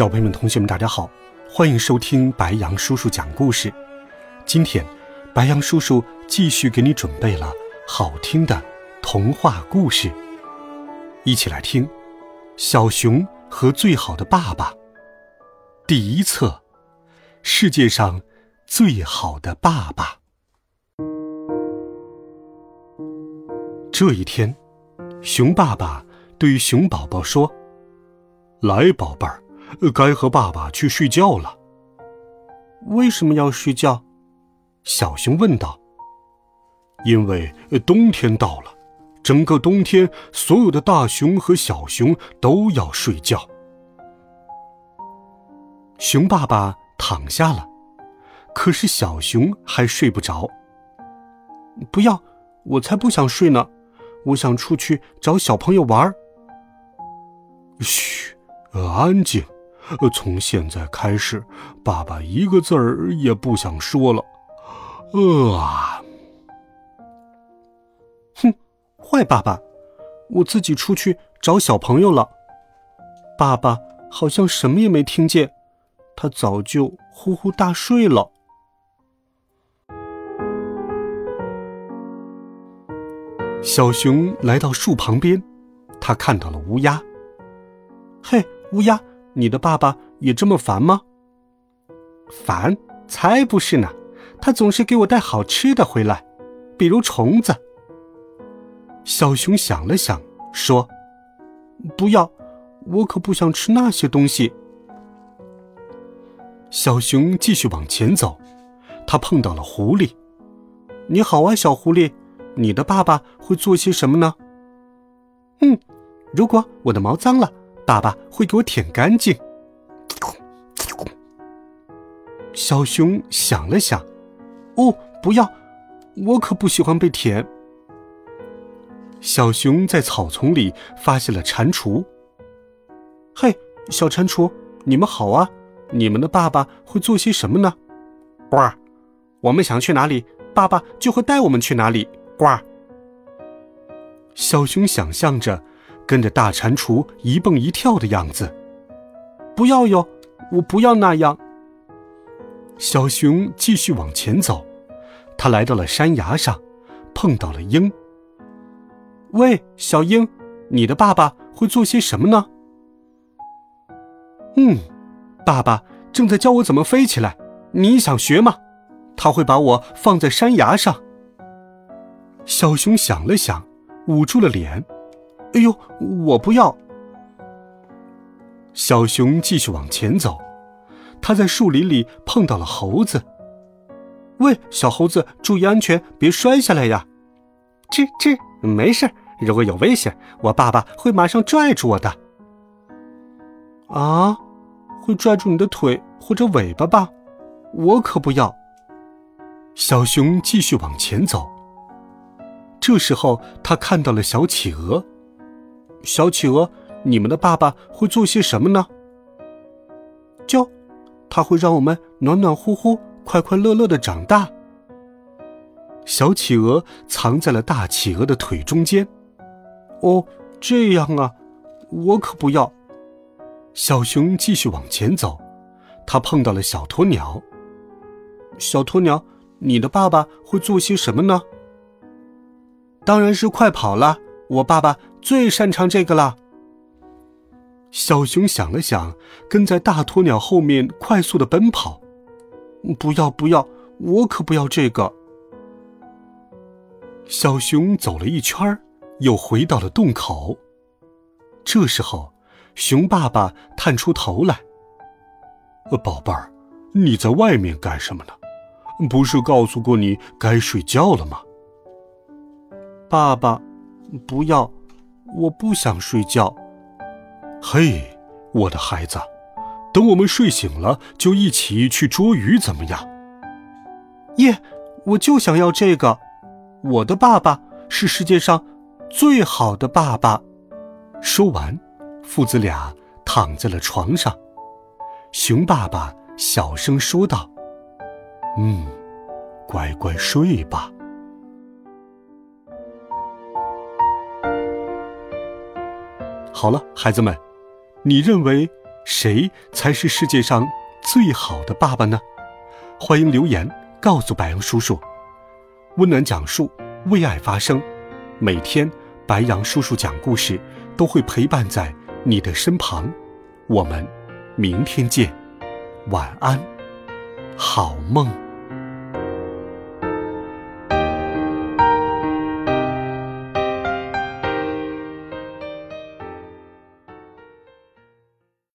小朋友们、同学们，大家好，欢迎收听白羊叔叔讲故事。今天，白羊叔叔继续给你准备了好听的童话故事，一起来听《小熊和最好的爸爸》第一册《世界上最好的爸爸》。这一天，熊爸爸对熊宝宝说：“来，宝贝儿。”该和爸爸去睡觉了。为什么要睡觉？小熊问道。因为冬天到了，整个冬天，所有的大熊和小熊都要睡觉。熊爸爸躺下了，可是小熊还睡不着。不要，我才不想睡呢，我想出去找小朋友玩。嘘，安静。从现在开始，爸爸一个字儿也不想说了。饿啊！哼，坏爸爸，我自己出去找小朋友了。爸爸好像什么也没听见，他早就呼呼大睡了。小熊来到树旁边，他看到了乌鸦。嘿，乌鸦。你的爸爸也这么烦吗？烦？才不是呢！他总是给我带好吃的回来，比如虫子。小熊想了想，说：“不要，我可不想吃那些东西。”小熊继续往前走，他碰到了狐狸。“你好啊，小狐狸，你的爸爸会做些什么呢？”“嗯，如果我的毛脏了。”爸爸会给我舔干净。小熊想了想，哦，不要，我可不喜欢被舔。小熊在草丛里发现了蟾蜍。嘿，小蟾蜍，你们好啊！你们的爸爸会做些什么呢？呱，我们想去哪里，爸爸就会带我们去哪里。呱。小熊想象着。跟着大蟾蜍一蹦一跳的样子，不要哟！我不要那样。小熊继续往前走，他来到了山崖上，碰到了鹰。喂，小鹰，你的爸爸会做些什么呢？嗯，爸爸正在教我怎么飞起来，你想学吗？他会把我放在山崖上。小熊想了想，捂住了脸。哎呦，我不要！小熊继续往前走，他在树林里碰到了猴子。喂，小猴子，注意安全，别摔下来呀！吱吱，没事，如果有危险，我爸爸会马上拽住我的。啊，会拽住你的腿或者尾巴吧？我可不要！小熊继续往前走，这时候他看到了小企鹅。小企鹅，你们的爸爸会做些什么呢？就，他会让我们暖暖乎乎、快快乐乐的长大。小企鹅藏在了大企鹅的腿中间。哦，这样啊，我可不要。小熊继续往前走，他碰到了小鸵鸟。小鸵鸟，你的爸爸会做些什么呢？当然是快跑了，我爸爸。最擅长这个了。小熊想了想，跟在大鸵鸟后面快速的奔跑。不要不要，我可不要这个。小熊走了一圈又回到了洞口。这时候，熊爸爸探出头来：“宝贝儿，你在外面干什么呢？不是告诉过你该睡觉了吗？”爸爸，不要。我不想睡觉。嘿，我的孩子，等我们睡醒了，就一起去捉鱼，怎么样？耶，我就想要这个。我的爸爸是世界上最好的爸爸。说完，父子俩躺在了床上。熊爸爸小声说道：“嗯，乖乖睡吧。”好了，孩子们，你认为谁才是世界上最好的爸爸呢？欢迎留言告诉白杨叔叔。温暖讲述，为爱发声。每天，白杨叔叔讲故事都会陪伴在你的身旁。我们明天见，晚安，好梦。